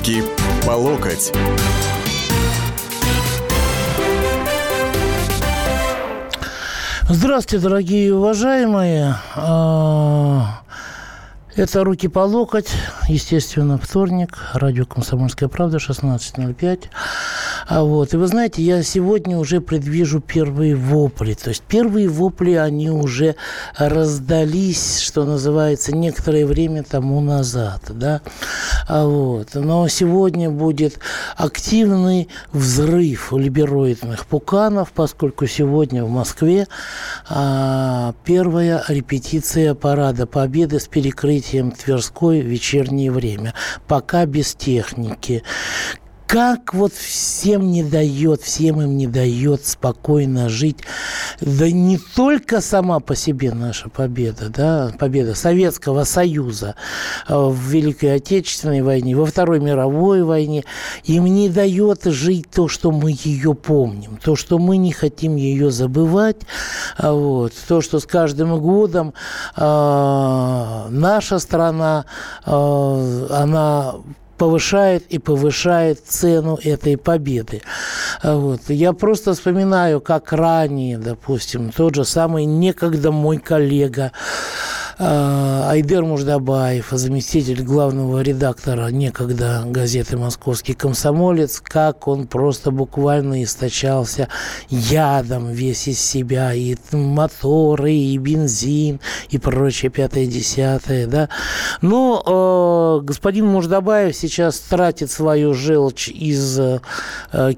Руки по локоть. Здравствуйте, дорогие и уважаемые. А, это «Руки по локоть». Естественно, вторник. Радио «Комсомольская правда», 16.05. А вот, и вы знаете, я сегодня уже предвижу первые вопли. То есть первые вопли, они уже раздались, что называется, некоторое время тому назад. Да? А вот. Но сегодня будет активный взрыв либероидных пуканов, поскольку сегодня в Москве а, первая репетиция парада Победы с перекрытием Тверской в вечернее время. Пока без техники как вот всем не дает, всем им не дает спокойно жить. Да не только сама по себе наша победа, да, победа Советского Союза э, в Великой Отечественной войне, во Второй мировой войне, им не дает жить то, что мы ее помним, то, что мы не хотим ее забывать, а вот, то, что с каждым годом э, наша страна, э, она повышает и повышает цену этой победы. Вот. Я просто вспоминаю, как ранее, допустим, тот же самый некогда мой коллега а, Айдер Муждабаев, заместитель главного редактора некогда газеты «Московский комсомолец», как он просто буквально источался ядом весь из себя, и моторы, и бензин, и прочее пятое-десятое, да. Но э, господин Муждабаев сейчас тратит свою желчь из э,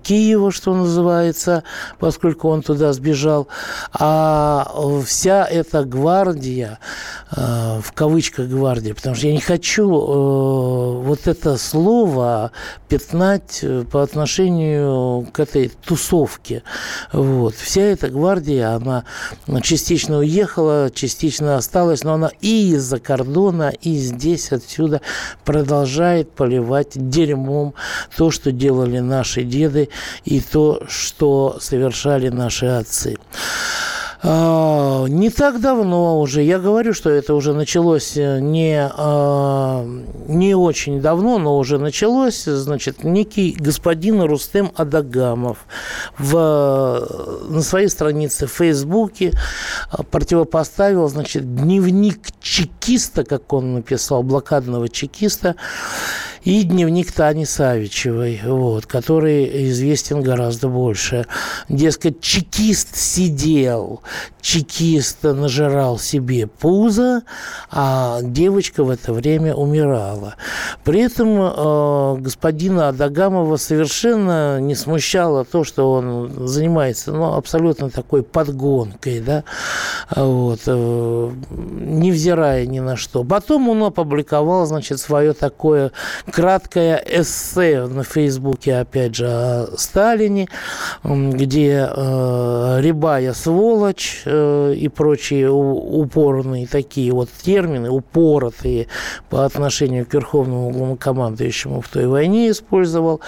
Киева, что называется, поскольку он туда сбежал, а вся эта гвардия в кавычках гвардия, потому что я не хочу э, вот это слово пятнать э, по отношению к этой тусовке. Вот. Вся эта гвардия, она частично уехала, частично осталась, но она и из-за кордона, и здесь, отсюда продолжает поливать дерьмом то, что делали наши деды, и то, что совершали наши отцы. А, не так давно уже, я говорю, что это уже началось э, не, а, не очень давно, но уже началось, значит, некий господин Рустем Адагамов в, на своей странице в Фейсбуке а, противопоставил, значит, дневник чекиста, как он написал, блокадного чекиста, и дневник Тани Савичевой, вот, который известен гораздо больше. Дескать, чекист сидел, чекист нажирал себе пузо, а девочка в это время умирала. При этом э, господина Адагамова совершенно не смущало то, что он занимается ну, абсолютно такой подгонкой, да, вот, э, невзирая ни на что. Потом он опубликовал, значит, свое такое краткое эссе на Фейсбуке, опять же, о Сталине, где э, «рябая сволочь» э, и прочие упорные такие вот термины, упоротые по отношению к верховному главнокомандующему в той войне использовал.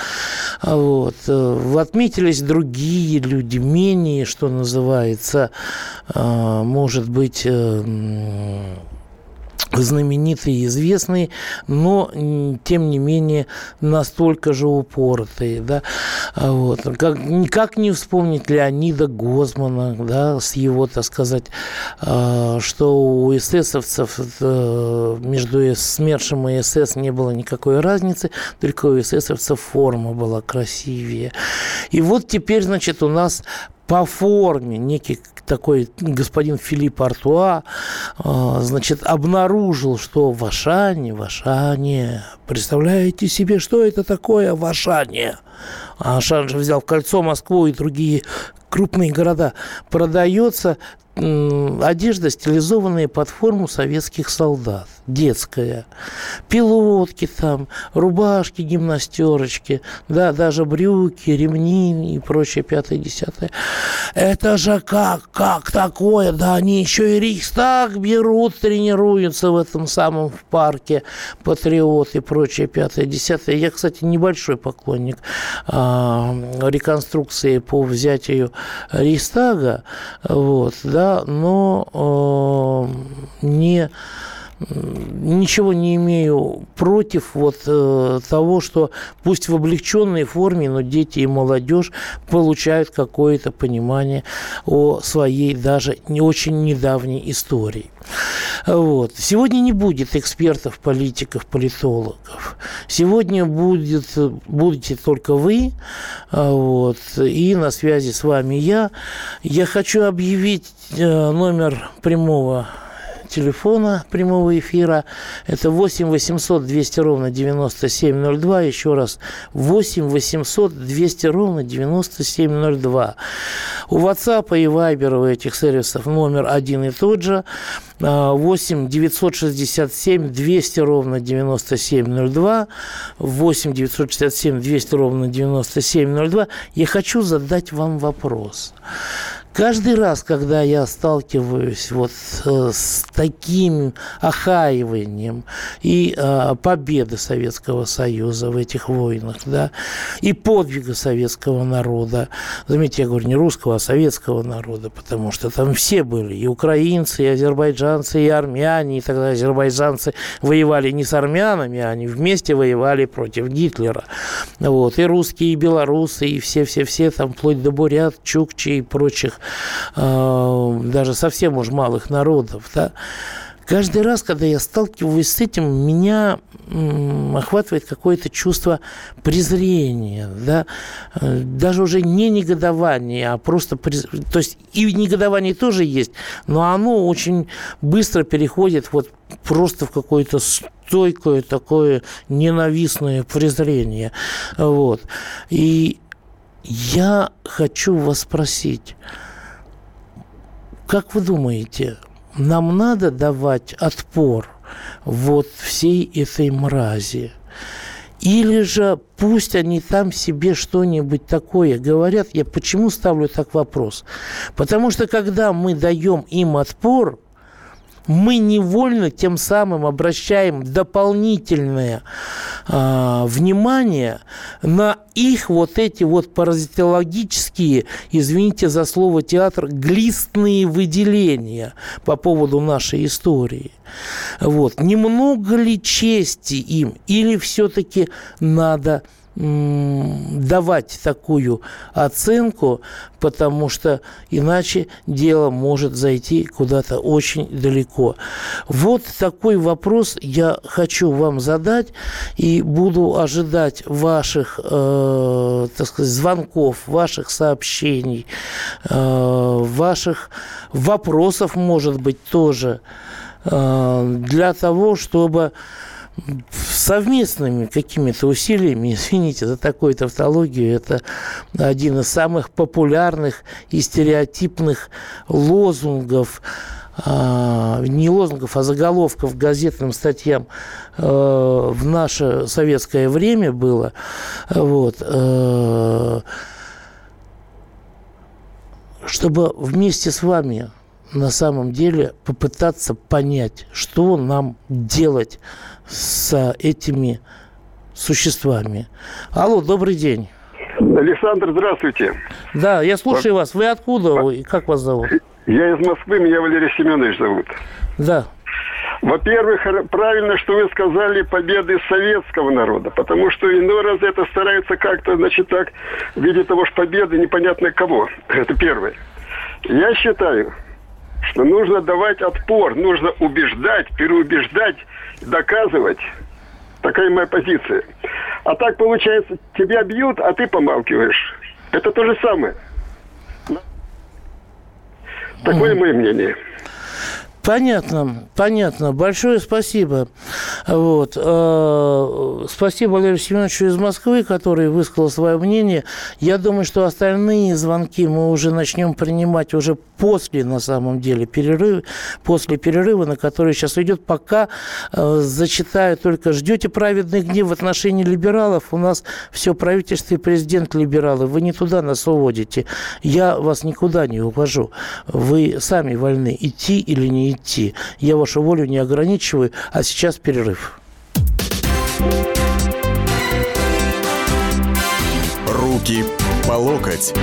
Вот. Э, отметились другие люди, менее, что называется, э, может быть, э, знаменитые известные, но тем не менее настолько же упоротые, да, а вот, как, как не вспомнить Леонида Гозмана, да, с его, так сказать, а, что у эсэсовцев э, между СМЕРШем и СС не было никакой разницы, только у эсэсовцев форма была красивее. И вот теперь, значит, у нас по форме некий такой господин Филипп Артуа, а, значит, обнаружил, что в Ашане, в Ашане, представляете себе, что это такое в Ашане? А Ашан же взял кольцо Москву и другие крупные города, продается одежда, стилизованная под форму советских солдат, детская. Пилотки там, рубашки, гимнастерочки, да, даже брюки, ремни и прочее, пятое, десятое. Это же как, как такое? Да они еще и Рейхстаг берут, тренируются в этом самом в парке, патриот и прочее, пятое, десятое. Я, кстати, небольшой поклонник а, реконструкции по взятию Рейхстага, вот, да, но э, не ничего не имею против вот э, того, что пусть в облегченной форме, но дети и молодежь получают какое-то понимание о своей даже не очень недавней истории. Вот. Сегодня не будет экспертов, политиков, политологов. Сегодня будет, будете только вы. А, вот. И на связи с вами я. Я хочу объявить э, номер прямого телефона прямого эфира. Это 8 800 200 ровно 9702. Еще раз, 8 800 200 ровно 9702. У WhatsApp и Viber у этих сервисов номер один и тот же. 8 967 200 ровно 9702. 8 967 200 ровно 9702. Я хочу задать вам вопрос. Каждый раз, когда я сталкиваюсь вот э, с таким охаиванием и э, победы Советского Союза в этих войнах, да, и подвига советского народа, заметьте, я говорю не русского, а советского народа, потому что там все были, и украинцы, и азербайджанцы, и армяне, и тогда азербайджанцы воевали не с армянами, а они вместе воевали против Гитлера. Вот, и русские, и белорусы, и все-все-все, там, вплоть до бурят, чукчи и прочих Э, даже совсем уж малых народов, да, каждый раз, когда я сталкиваюсь с этим, меня охватывает какое-то чувство презрения, да, э, даже уже не негодование, а просто, през... то есть и негодование тоже есть, но оно очень быстро переходит вот просто в какое-то стойкое такое ненавистное презрение, вот. И я хочу вас спросить, как вы думаете, нам надо давать отпор вот всей этой мрази? Или же пусть они там себе что-нибудь такое говорят. Я почему ставлю так вопрос? Потому что когда мы даем им отпор, мы невольно тем самым обращаем дополнительное э, внимание на их вот эти вот паразитологические, извините за слово театр, глистные выделения по поводу нашей истории. Вот. Немного ли чести им или все-таки надо давать такую оценку, потому что иначе дело может зайти куда-то очень далеко. Вот такой вопрос я хочу вам задать и буду ожидать ваших, э, так сказать, звонков, ваших сообщений, э, ваших вопросов, может быть, тоже э, для того, чтобы совместными какими-то усилиями, извините за такую тавтологию, это один из самых популярных и стереотипных лозунгов, а, не лозунгов, а заголовков газетным статьям э, в наше советское время было. Вот, э, чтобы вместе с вами на самом деле попытаться понять, что нам делать с этими существами. Алло, добрый день. Александр, здравствуйте. Да, я слушаю вас. Вы откуда? И как вас зовут? Я из Москвы, меня Валерий Семенович зовут. Да. Во-первых, правильно, что вы сказали победы советского народа, потому что иной раз это стараются как-то, значит, так, в виде того, что победы непонятно кого. Это первое. Я считаю, что нужно давать отпор, нужно убеждать, переубеждать, доказывать. Такая моя позиция. А так получается, тебя бьют, а ты помалкиваешь. Это то же самое. Такое мое мнение. Понятно, понятно. Большое спасибо. Вот. Э, спасибо Валерию Семеновичу из Москвы, который высказал свое мнение. Я думаю, что остальные звонки мы уже начнем принимать уже после, на самом деле, перерыва, после перерыва, на который сейчас идет. Пока э, зачитаю только «Ждете праведный гнев в отношении либералов?» У нас все правительство и президент либералы. Вы не туда нас уводите. Я вас никуда не увожу. Вы сами вольны идти или не идти. Я вашу волю не ограничиваю, а сейчас перерыв. Руки по локоть.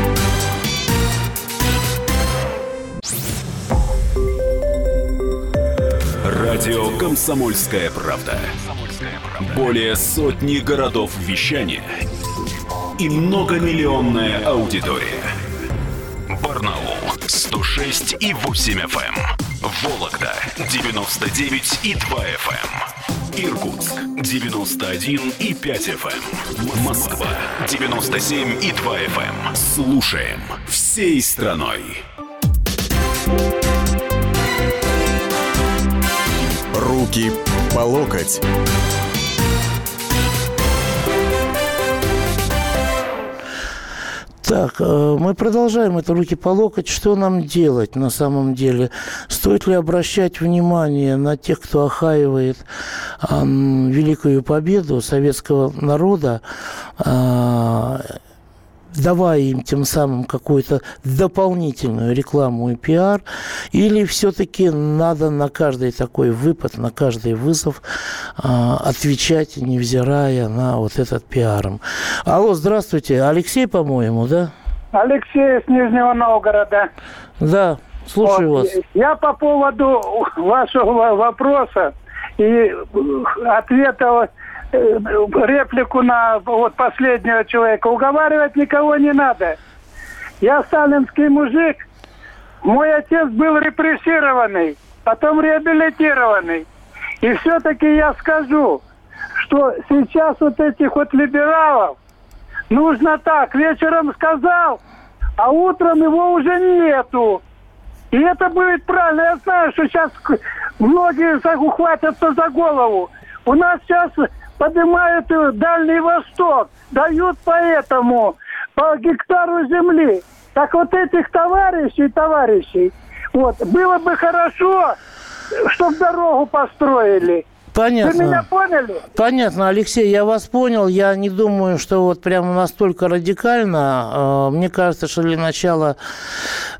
Радио «Комсомольская правда». Более сотни городов вещания и многомиллионная аудитория. Барнаул 106 и 8 FM. Эм. Вологда 99 и 2 FM. Эм. Иркутск 91 и 5 FM. Эм. Москва 97 и 2 FM. Слушаем всей страной. Руки по локоть. Так, э, мы продолжаем это руки по локоть. Что нам делать на самом деле? Стоит ли обращать внимание на тех, кто охаивает великую победу советского народа? Давая им тем самым какую-то дополнительную рекламу и пиар, или все-таки надо на каждый такой выпад, на каждый вызов э, отвечать, невзирая на вот этот пиар. Алло, здравствуйте. Алексей, по-моему, да? Алексей из Нижнего Новгорода. Да, слушаю вот. вас. Я по поводу вашего вопроса и ответа реплику на вот последнего человека. Уговаривать никого не надо. Я сталинский мужик. Мой отец был репрессированный, потом реабилитированный. И все-таки я скажу, что сейчас вот этих вот либералов нужно так, вечером сказал, а утром его уже нету. И это будет правильно. Я знаю, что сейчас многие ухватятся за голову. У нас сейчас поднимают Дальний Восток, дают поэтому по гектару земли. Так вот этих товарищей, товарищей, вот, было бы хорошо, чтобы дорогу построили. Понятно. Вы меня поняли? Понятно, Алексей, я вас понял. Я не думаю, что вот прямо настолько радикально. А, мне кажется, что для начала...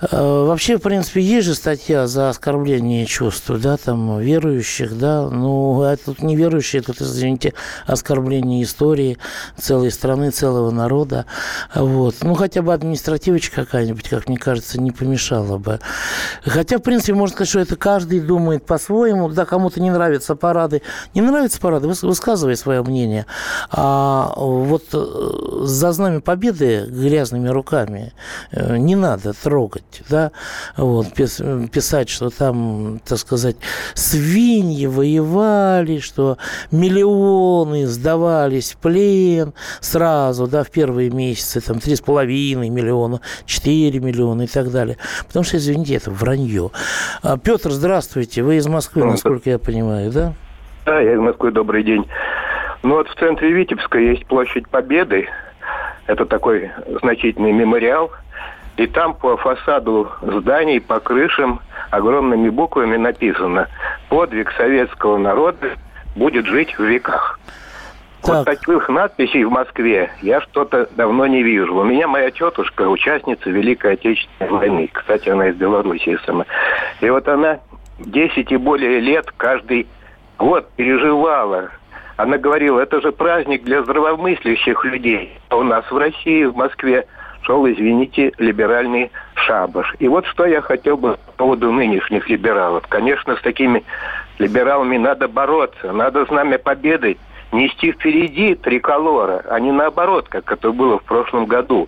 А, вообще, в принципе, есть же статья за оскорбление чувств, да, там, верующих, да. Ну, а тут не верующие, тут, извините, оскорбление истории целой страны, целого народа. Вот. Ну, хотя бы административочка какая-нибудь, как мне кажется, не помешала бы. Хотя, в принципе, можно сказать, что это каждый думает по-своему. Да, кому-то не нравятся парады, не нравится парады, высказывай свое мнение. А вот э, за знамя победы грязными руками э, не надо трогать, да, вот, писать, что там, так сказать, свиньи воевали, что миллионы сдавались в плен сразу, да, в первые месяцы, там, три с половиной миллиона, четыре миллиона и так далее. Потому что, извините, это вранье. А, Петр, здравствуйте, вы из Москвы, насколько я понимаю, да? Да, я Москвы, добрый день. Ну вот в центре Витебска есть площадь Победы. Это такой значительный мемориал. И там по фасаду зданий, по крышам огромными буквами написано «Подвиг советского народа будет жить в веках». Так. Вот таких надписей в Москве я что-то давно не вижу. У меня моя тетушка, участница Великой Отечественной войны. Кстати, она из Беларуси сама. И вот она 10 и более лет каждый год переживала. Она говорила, это же праздник для здравомыслящих людей. А у нас в России, в Москве, шел, извините, либеральный шабаш. И вот что я хотел бы по поводу нынешних либералов. Конечно, с такими либералами надо бороться, надо знамя победы нести впереди триколора, а не наоборот, как это было в прошлом году.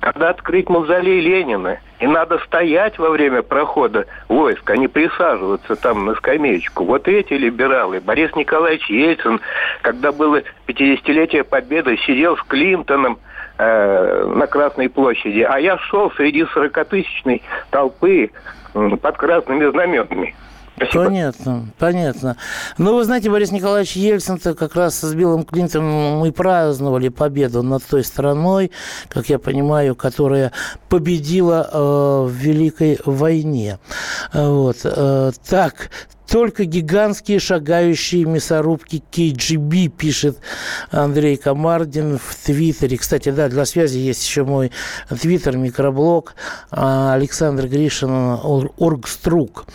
Когда открыть мавзолей Ленина, и надо стоять во время прохода войск, а не присаживаться там на скамеечку. Вот эти либералы, Борис Николаевич Ельцин, когда было 50-летие Победы, сидел с Клинтоном э, на Красной площади, а я шел среди 40-тысячной толпы э, под красными знаменами. Спасибо. Понятно, понятно. Ну, вы знаете, Борис Николаевич Ельцин-то как раз с Биллом Клинтоном мы праздновали победу над той страной, как я понимаю, которая победила э, в Великой войне. Вот. Э, так, только гигантские шагающие мясорубки KGB, пишет Андрей Комардин в Твиттере. Кстати, да, для связи есть еще мой Твиттер, микроблог а, Александр Гришин, Оргструк.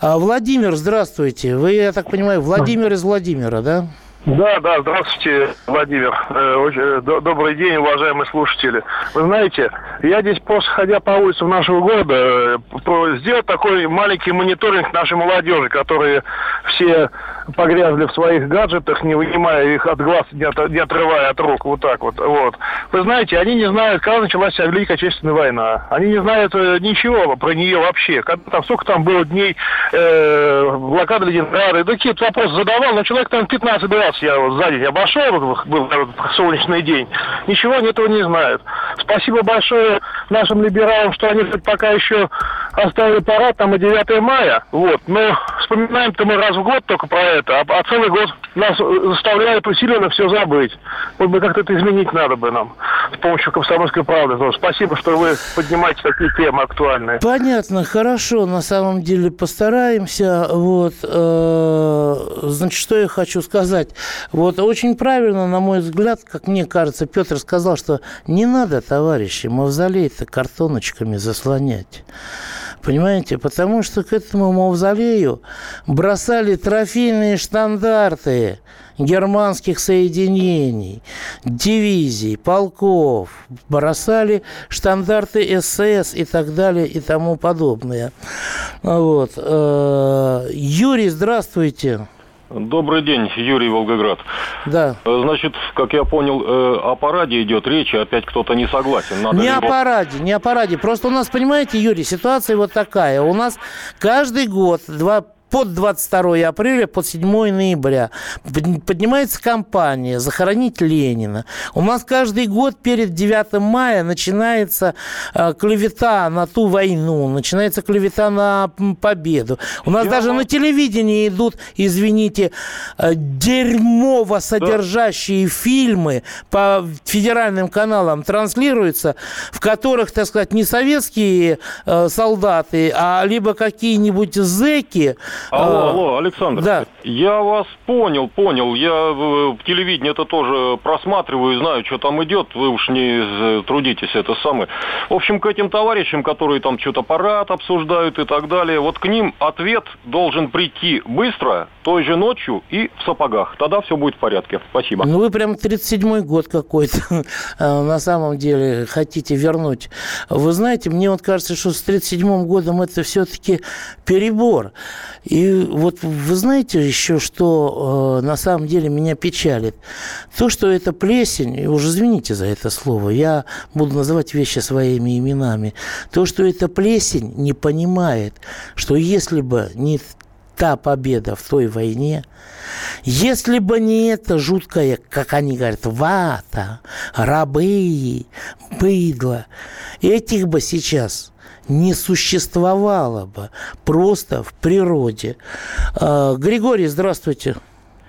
А, Владимир, здравствуйте. Вы, я так понимаю, Владимир из Владимира, да? Да, да, здравствуйте, Владимир. Э, э, добрый день, уважаемые слушатели. Вы знаете, я здесь просто ходя по улицам нашего города, э, сделал такой маленький мониторинг нашей молодежи, которые все погрязли в своих гаджетах, не вынимая их от глаз, не, от, не отрывая от рук, вот так вот. вот. Вы знаете, они не знают, когда началась Великая Отечественная война. Они не знают ничего про нее вообще. Когда, там, сколько там было дней э, блокады Ленинграда. Такие вопросы задавал, но человек там 15-20 раз я вот сзади обошел, вот, был солнечный день, ничего они этого не знают. Спасибо большое нашим либералам, что они пока еще оставили парад там и 9 мая. Вот. Но вспоминаем-то мы раз в год только про это, а, а целый год нас заставляют усиленно все забыть. Вот бы как-то это изменить надо бы нам с помощью комсомольской правды. Но спасибо, что вы поднимаете такие темы актуальные. Понятно, хорошо. На самом деле постараемся. Вот. Э, значит, что я хочу сказать. Вот очень правильно, на мой взгляд, как мне кажется, Петр сказал, что не надо, товарищи, мавзолей-то картоночками заслонять. Понимаете? Потому что к этому мавзолею бросали трофейные штандарты германских соединений, дивизий, полков, бросали штандарты СС и так далее и тому подобное. Вот. Э, Юрий, здравствуйте. Добрый день, Юрий Волгоград. Да. Э, значит, как я понял, э, о параде идет речь, и опять кто-то не согласен. Надо не либо... о параде, не о параде. Просто у нас, понимаете, Юрий, ситуация вот такая. У нас каждый год два под 22 апреля, под 7 ноября поднимается кампания «Захоронить Ленина». У нас каждый год перед 9 мая начинается э, клевета на ту войну, начинается клевета на победу. У нас Я даже вам... на телевидении идут, извините, э, дерьмово содержащие да. фильмы по федеральным каналам транслируются, в которых, так сказать, не советские э, солдаты, а либо какие-нибудь зэки Алло, а, алло, Александр. Да. Я вас понял, понял. Я в телевидении это тоже просматриваю, знаю, что там идет. Вы уж не трудитесь, это самое. В общем, к этим товарищам, которые там что-то парад обсуждают и так далее, вот к ним ответ должен прийти быстро, той же ночью и в сапогах. Тогда все будет в порядке. Спасибо. Ну, вы прям 37-й год какой-то а, на самом деле хотите вернуть. Вы знаете, мне вот кажется, что с 37-м годом это все-таки перебор. И вот вы знаете еще, что э, на самом деле меня печалит? То, что это плесень, и уже извините за это слово, я буду называть вещи своими именами. То, что эта плесень не понимает, что если бы не та победа в той войне, если бы не это жуткое, как они говорят, вата, рабы, быдло, этих бы сейчас не существовало бы просто в природе. А, Григорий, здравствуйте.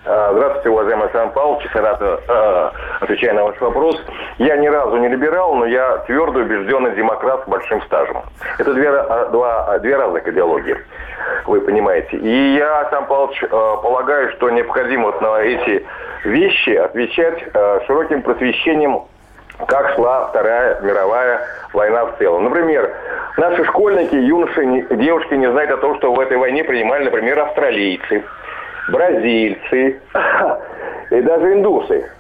А, здравствуйте, уважаемый Александр Павлович. Рад э, отвечая на ваш вопрос. Я ни разу не либерал, но я твердо убежденный демократ с большим стажем. Это две, два, две разных идеологии, вы понимаете. И я, Павлович, э, полагаю, что необходимо вот на эти вещи отвечать э, широким просвещением как шла Вторая мировая война в целом. Например, наши школьники, юноши, девушки не знают о том, что в этой войне принимали, например, австралийцы, бразильцы и даже индусы.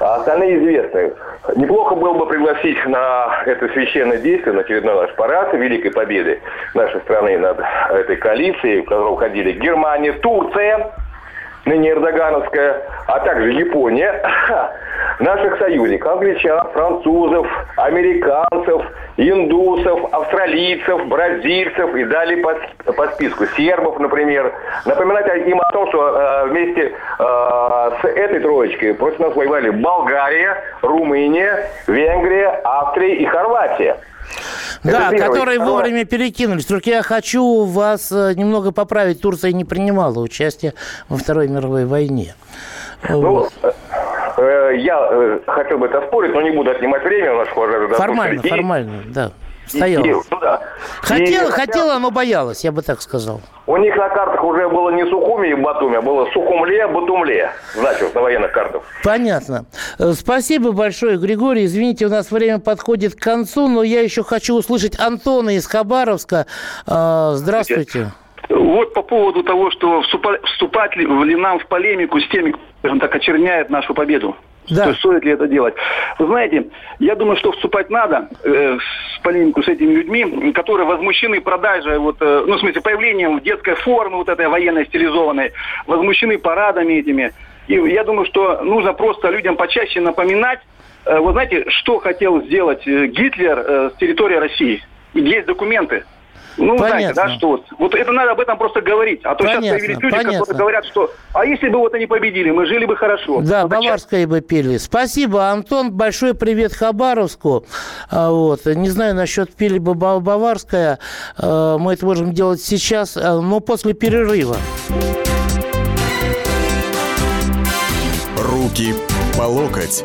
А остальные известны. Неплохо было бы пригласить на это священное действие, на очередной наш парад Великой Победы нашей страны над этой коалицией, в которую входили Германия, Турция, ныне Эрдогановская, а также Япония, наших союзников, англичан, французов, американцев, индусов, австралийцев, бразильцев и далее по, по списку, сербов, например. Напоминать им о том, что э, вместе э, с этой троечкой против нас воевали Болгария, Румыния, Венгрия, Австрия и Хорватия. Да, которые вовремя перекинулись. Только я хочу вас э, немного поправить. Турция не принимала участие во Второй мировой войне. Ну. Э, э, я хотел бы это спорить, но не буду отнимать время у уважаемых Формально, формально, да. Стояла. И, ну, да. Хотела, и, хотела, но боялась, я бы так сказал. У них на картах уже было не Сухуми и Батуми, а было Сухумле, Батумле. Значит, на военных картах. Понятно. Э, спасибо большое, Григорий. Извините, у нас время подходит к концу, но я еще хочу услышать Антона из Хабаровска. Э, здравствуйте. Вот по поводу того, что вступать, ли нам в полемику с теми, кто, так, очерняет нашу победу. Да. Стоит ли это делать? Вы знаете, я думаю, что вступать надо э, в полемику с этими людьми, которые возмущены продажей, вот, э, ну, в смысле, появлением в детской формы вот этой военной стилизованной, возмущены парадами этими. И я думаю, что нужно просто людям почаще напоминать, э, вы знаете, что хотел сделать э, Гитлер э, с территории России. Есть документы. Ну, Понятно. знаете, да, что вот, вот это надо об этом просто говорить. А то Понятно. сейчас появились люди, Понятно. которые говорят, что а если бы вот они победили, мы жили бы хорошо. Да, ну, Баварское бы пели. Спасибо, Антон. Большой привет Хабаровску. А, вот. Не знаю насчет пили бы Баварская. А, мы это можем делать сейчас, а, но после перерыва. Руки по локоть.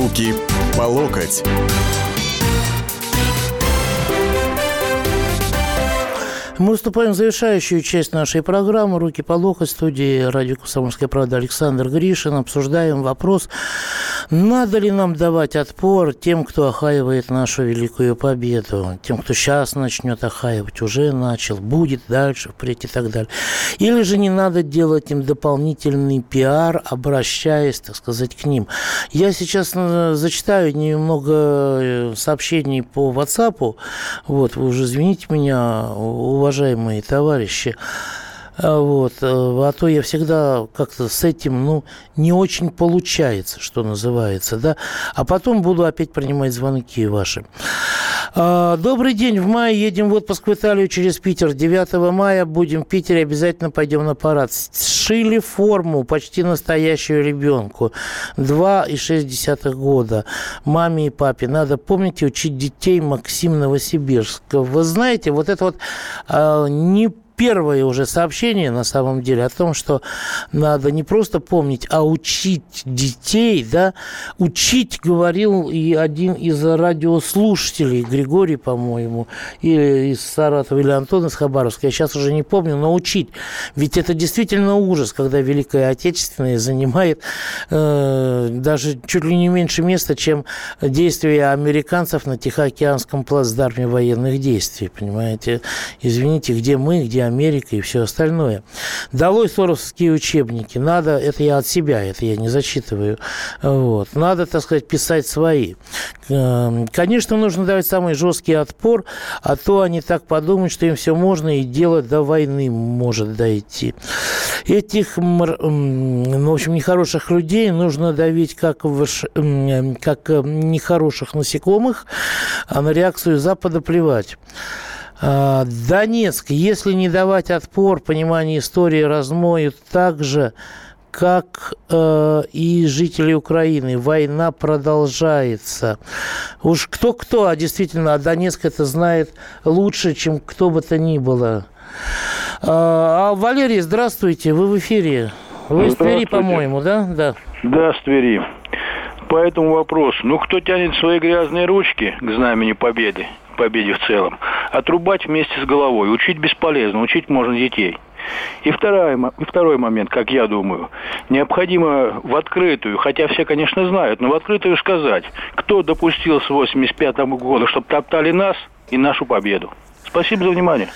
Руки по локоть. Мы выступаем в завершающую часть нашей программы «Руки по локоть» студии радио «Комсомольская правда» Александр Гришин. Обсуждаем вопрос, надо ли нам давать отпор тем, кто охаивает нашу великую победу, тем, кто сейчас начнет охаивать, уже начал, будет дальше, впредь и так далее. Или же не надо делать им дополнительный пиар, обращаясь, так сказать, к ним. Я сейчас э, зачитаю немного э, сообщений по WhatsApp. Вот, вы уже извините меня, уважаемые уважаемые товарищи. А, вот. Э, а то я всегда как-то с этим, ну, не очень получается, что называется, да. А потом буду опять принимать звонки ваши. А, добрый день. В мае едем в отпуск в Италию через Питер. 9 мая будем в Питере, обязательно пойдем на парад. Сшили форму почти настоящую ребенку. 2,6 года. Маме и папе. Надо помнить и учить детей Максим Новосибирск. Вы знаете, вот это вот а, не первое уже сообщение, на самом деле, о том, что надо не просто помнить, а учить детей, да, учить, говорил и один из радиослушателей, Григорий, по-моему, или из Саратова, или Антон из Хабаровска, я сейчас уже не помню, но учить. Ведь это действительно ужас, когда Великая Отечественная занимает э, даже чуть ли не меньше места, чем действия американцев на Тихоокеанском плацдарме военных действий, понимаете? Извините, где мы, где Америка и все остальное. Долой соровские учебники. Надо, это я от себя, это я не зачитываю. Вот. Надо, так сказать, писать свои. Эм, конечно, нужно давать самый жесткий отпор, а то они так подумают, что им все можно и дело до войны может дойти. Этих, ну, в общем, нехороших людей нужно давить как, в, как нехороших насекомых, а на реакцию Запада плевать. А, Донецк, если не давать отпор, понимание истории размоют так же, как э, и жители Украины. Война продолжается. Уж кто-кто, а действительно, а Донецк это знает лучше, чем кто бы то ни было. А, а Валерий, здравствуйте, вы в эфире. Вы из Твери, по-моему, да? Да. Да, с Твери. По этому вопросу. Ну, кто тянет свои грязные ручки к знамени победы, победе в целом, отрубать вместе с головой. Учить бесполезно, учить можно детей. И второй, и второй момент, как я думаю, необходимо в открытую, хотя все, конечно, знают, но в открытую сказать, кто допустил с 85 -го года, чтобы топтали нас и нашу победу. Спасибо за внимание.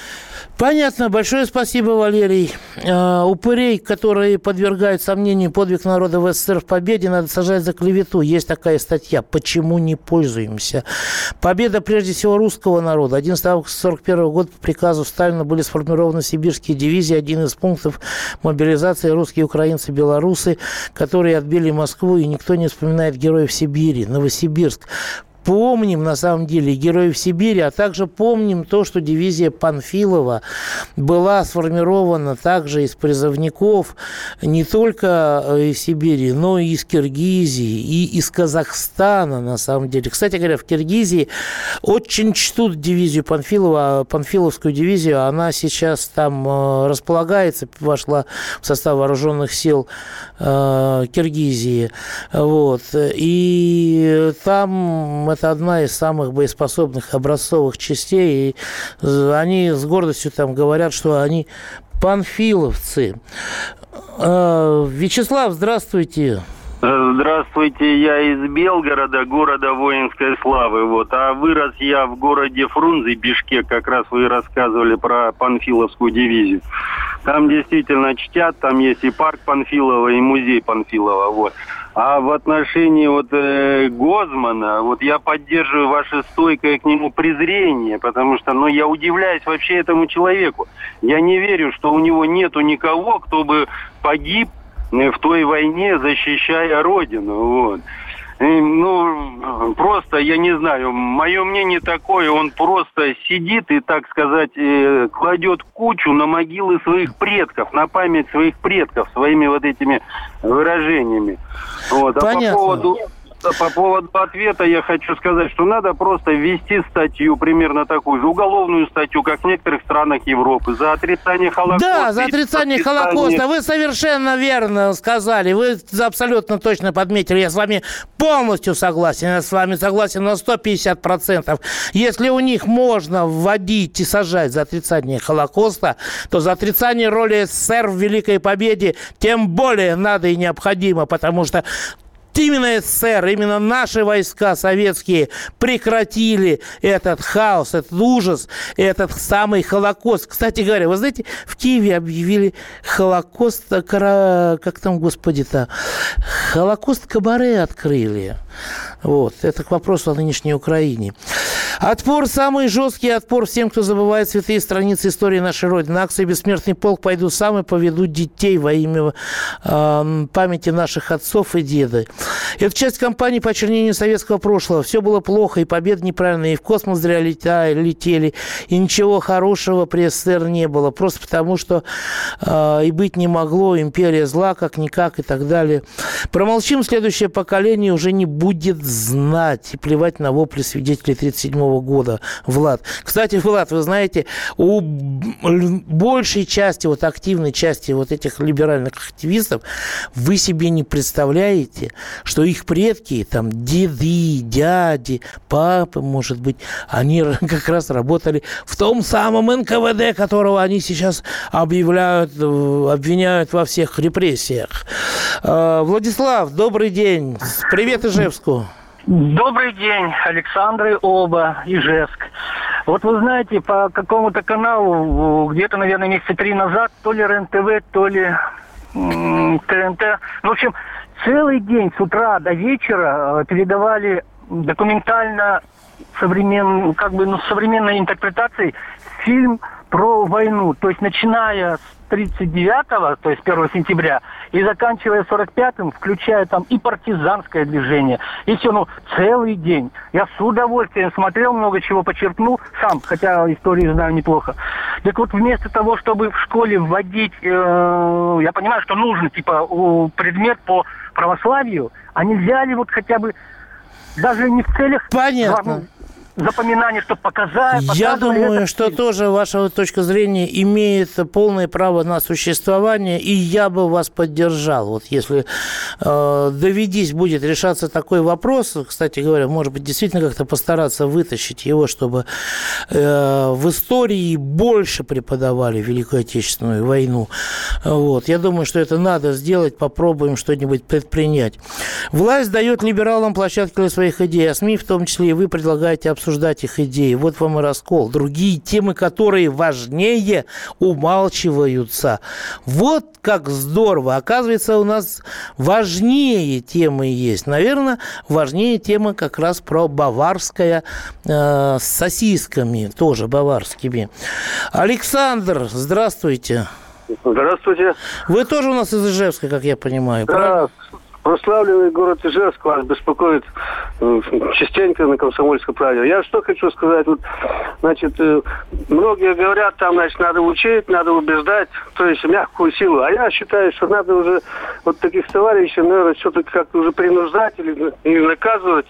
Понятно. Большое спасибо, Валерий. А, упырей, которые подвергают сомнению подвиг народа в СССР в победе, надо сажать за клевету. Есть такая статья. Почему не пользуемся? Победа, прежде всего, русского народа. 11 августа 1941 года по приказу Сталина были сформированы сибирские дивизии. Один из пунктов мобилизации русские, украинцы, белорусы, которые отбили Москву, и никто не вспоминает героев Сибири. Новосибирск помним, на самом деле, героев Сибири, а также помним то, что дивизия Панфилова была сформирована также из призывников не только э, из Сибири, но и из Киргизии, и из Казахстана, на самом деле. Кстати говоря, в Киргизии очень чтут дивизию Панфилова, Панфиловскую дивизию, она сейчас там э, располагается, вошла в состав вооруженных сил Киргизии. Вот. И там это одна из самых боеспособных образцовых частей. И они с гордостью там говорят, что они панфиловцы. Э, Вячеслав, здравствуйте. Здравствуйте, я из Белгорода, города воинской славы. Вот. А вырос я в городе Фрунзе, Бишкек, как раз вы рассказывали про Панфиловскую дивизию. Там действительно чтят, там есть и парк Панфилова, и музей Панфилова. Вот. А в отношении вот э, Гозмана, вот я поддерживаю ваше стойкое к нему презрение, потому что, ну, я удивляюсь вообще этому человеку. Я не верю, что у него нету никого, кто бы погиб в той войне, защищая Родину. Вот. И, ну, просто, я не знаю, мое мнение такое, он просто сидит и, так сказать, э, кладет кучу на могилы своих предков, на память своих предков, своими вот этими выражениями. Вот. А Понятно. по поводу по поводу ответа я хочу сказать, что надо просто ввести статью, примерно такую же, уголовную статью, как в некоторых странах Европы, за отрицание Холокоста. Да, за отрицание Холокоста. Вы совершенно верно сказали. Вы абсолютно точно подметили. Я с вами полностью согласен. Я с вами согласен на 150%. Если у них можно вводить и сажать за отрицание Холокоста, то за отрицание роли СССР в Великой Победе тем более надо и необходимо, потому что именно СССР, именно наши войска советские прекратили этот хаос, этот ужас, этот самый Холокост. Кстати говоря, вы знаете, в Киеве объявили Холокост, как там, господи-то, Холокост Кабаре открыли. Вот, это к вопросу о нынешней Украине. Отпор самый жесткий отпор всем, кто забывает святые страницы истории нашей Родины. Акция «Бессмертный полк» пойду сам и поведу детей во имя э, памяти наших отцов и деда. Это часть кампании по очернению советского прошлого. Все было плохо, и победы неправильные, и в космос зря летели, и ничего хорошего при СССР не было. Просто потому, что э, и быть не могло, империя зла, как-никак и так далее. Промолчим, следующее поколение уже не будет знать и плевать на вопли свидетелей 1937 года, Влад. Кстати, Влад, вы знаете, у большей части, вот активной части вот этих либеральных активистов вы себе не представляете, что их предки, там, деды, дяди, папы, может быть, они как раз работали в том самом НКВД, которого они сейчас объявляют, э, обвиняют во всех репрессиях. Э, Владислав, добрый день. Привет Ижевску. Добрый день, Александры, Оба, Ижевск. Вот вы знаете, по какому-то каналу, где-то, наверное, месяца три назад, то ли РЕН-ТВ, то ли ТНТ, ну, в общем, целый день с утра до вечера э, передавали документально современ, как бы, ну, современной интерпретацией фильм про войну. То есть начиная с 39-го, то есть 1 сентября, и заканчивая 45-м, включая там и партизанское движение, и все, ну, целый день. Я с удовольствием смотрел, много чего почерпнул сам, хотя историю знаю неплохо. Так вот, вместо того, чтобы в школе вводить, э, я понимаю, что нужно, типа, предмет по православию, они взяли вот хотя бы даже не в целях... Понятно запоминание, чтобы показать. Я думаю, что фильм. тоже ваша точка зрения имеет полное право на существование, и я бы вас поддержал. Вот если э, доведись будет решаться такой вопрос, кстати говоря, может быть, действительно как-то постараться вытащить его, чтобы э, в истории больше преподавали Великую Отечественную войну. Вот. Я думаю, что это надо сделать, попробуем что-нибудь предпринять. Власть дает либералам площадки для своих идей, а СМИ в том числе и вы предлагаете обсуждать обсуждать их идеи. Вот вам и раскол. Другие темы, которые важнее, умалчиваются. Вот как здорово. Оказывается, у нас важнее темы есть. Наверное, важнее тема как раз про баварское э, с сосисками, тоже баварскими. Александр, здравствуйте. Здравствуйте. Вы тоже у нас из Ижевска, как я понимаю, да, прославленный город Ижевск вас беспокоит э, частенько на Комсомольской правде. Я что хочу сказать. Вот, значит, э, многие говорят, там, значит, надо учить, надо убеждать, то есть мягкую силу. А я считаю, что надо уже вот таких товарищей, наверное, все-таки как-то уже принуждать или, или наказывать.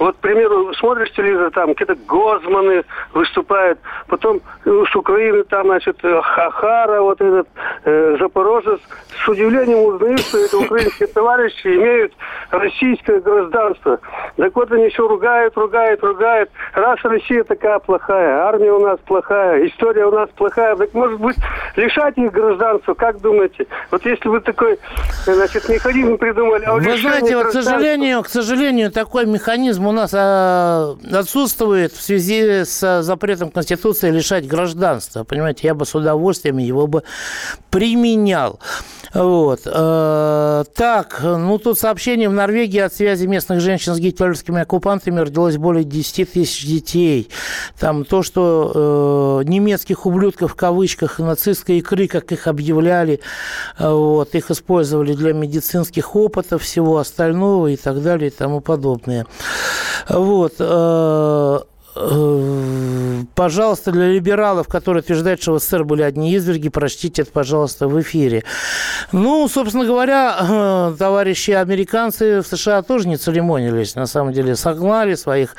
Вот, к примеру, смотришь телевизор, там какие-то Гозманы выступают, потом с Украины там, значит, Хахара, вот этот э, Запорожец. С удивлением узнаю, что это украинские товарищи имеют российское гражданство. Так вот они еще ругают, ругают, ругают. Раз Россия такая плохая, армия у нас плохая, история у нас плохая, так может быть лишать их гражданства, как думаете? Вот если вы такой, значит, механизм придумали... А вы знаете, вот, к сожалению, к сожалению, такой механизм у нас а, отсутствует в связи с запретом Конституции лишать гражданства. Понимаете, я бы с удовольствием его бы применял. Вот. Э, так, ну тут сообщение в Норвегии от связи местных женщин с гитлеровскими оккупантами родилось более 10 тысяч детей. Там то, что э, немецких ублюдков в кавычках нацистской икры, как их объявляли, э, вот, их использовали для медицинских опытов, всего остального и так далее и тому подобное. Вот. Э, пожалуйста, для либералов, которые утверждают, что в СССР были одни изверги, прочтите это, пожалуйста, в эфире. Ну, собственно говоря, э, товарищи американцы в США тоже не церемонились. На самом деле, согнали своих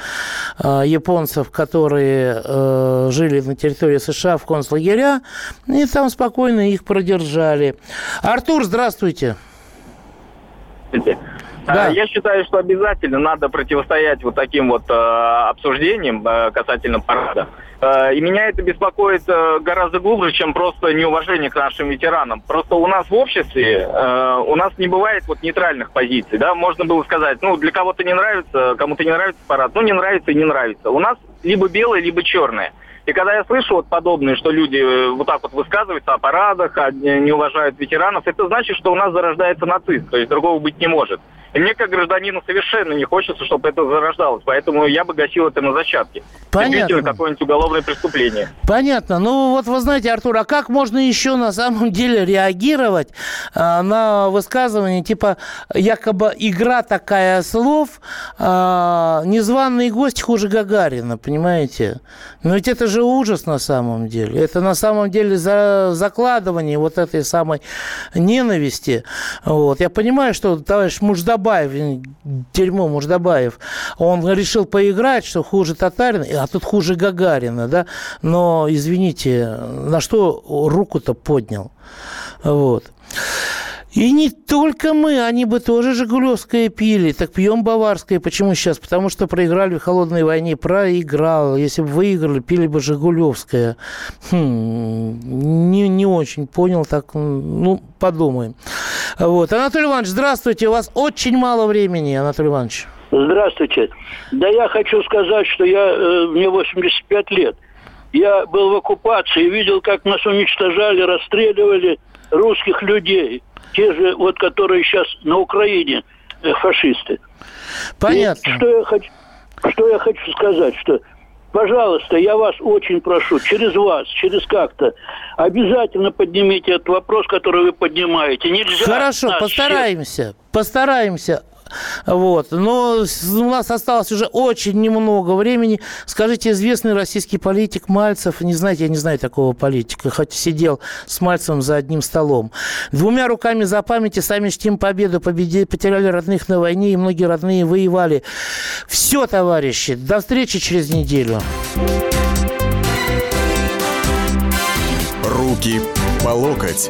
э, японцев, которые жили на территории США в концлагеря, и там спокойно их продержали. Артур, здравствуйте. Здравствуйте. Да. Я считаю, что обязательно надо противостоять вот таким вот э, обсуждениям э, касательно парада. Э, и меня это беспокоит э, гораздо глубже, чем просто неуважение к нашим ветеранам. Просто у нас в обществе э, у нас не бывает вот нейтральных позиций, да, можно было сказать, ну, для кого-то не нравится, кому-то не нравится парад, ну, не нравится и не нравится. У нас либо белое, либо черное. И когда я слышу вот подобные, что люди э, вот так вот высказываются о парадах, о, не уважают ветеранов, это значит, что у нас зарождается нацист, то есть другого быть не может. И мне, как гражданину, совершенно не хочется, чтобы это зарождалось. Поэтому я бы гасил это на зачатке. Понятно. Какое-нибудь уголовное преступление. Понятно. Ну, вот вы знаете, Артур, а как можно еще на самом деле реагировать а, на высказывание типа якобы игра такая слов, а, незваный гость хуже Гагарина, понимаете? Но ведь это же ужас на самом деле. Это на самом деле за закладывание вот этой самой ненависти. Вот. Я понимаю, что товарищ Муждабаев, дерьмо Муждабаев, он решил поиграть, что хуже Татарина, а тут хуже Гагарина, да? Но, извините, на что руку-то поднял? Вот. И не только мы, они бы тоже Жигулевское пили. Так пьем Баварское. Почему сейчас? Потому что проиграли в холодной войне. Проиграл. Если бы выиграли, пили бы Жигулевское. Хм, не, не очень понял. Так, ну, подумаем. Вот. Анатолий Иванович, здравствуйте. У вас очень мало времени, Анатолий Иванович. Здравствуйте. Да я хочу сказать, что я, э, мне 85 лет. Я был в оккупации видел, как нас уничтожали, расстреливали русских людей те же, вот которые сейчас на Украине э, фашисты. Понятно. И что я хочу, что я хочу сказать, что Пожалуйста, я вас очень прошу, через вас, через как-то, обязательно поднимите этот вопрос, который вы поднимаете. Нельзя. Хорошо, постараемся, всех... постараемся. Вот. Но у нас осталось уже очень немного времени. Скажите, известный российский политик Мальцев, не знаете, я не знаю такого политика, хоть сидел с Мальцевым за одним столом. Двумя руками за память и сами чтим победу, победи, потеряли родных на войне, и многие родные воевали. Все, товарищи, до встречи через неделю. Руки по локоть.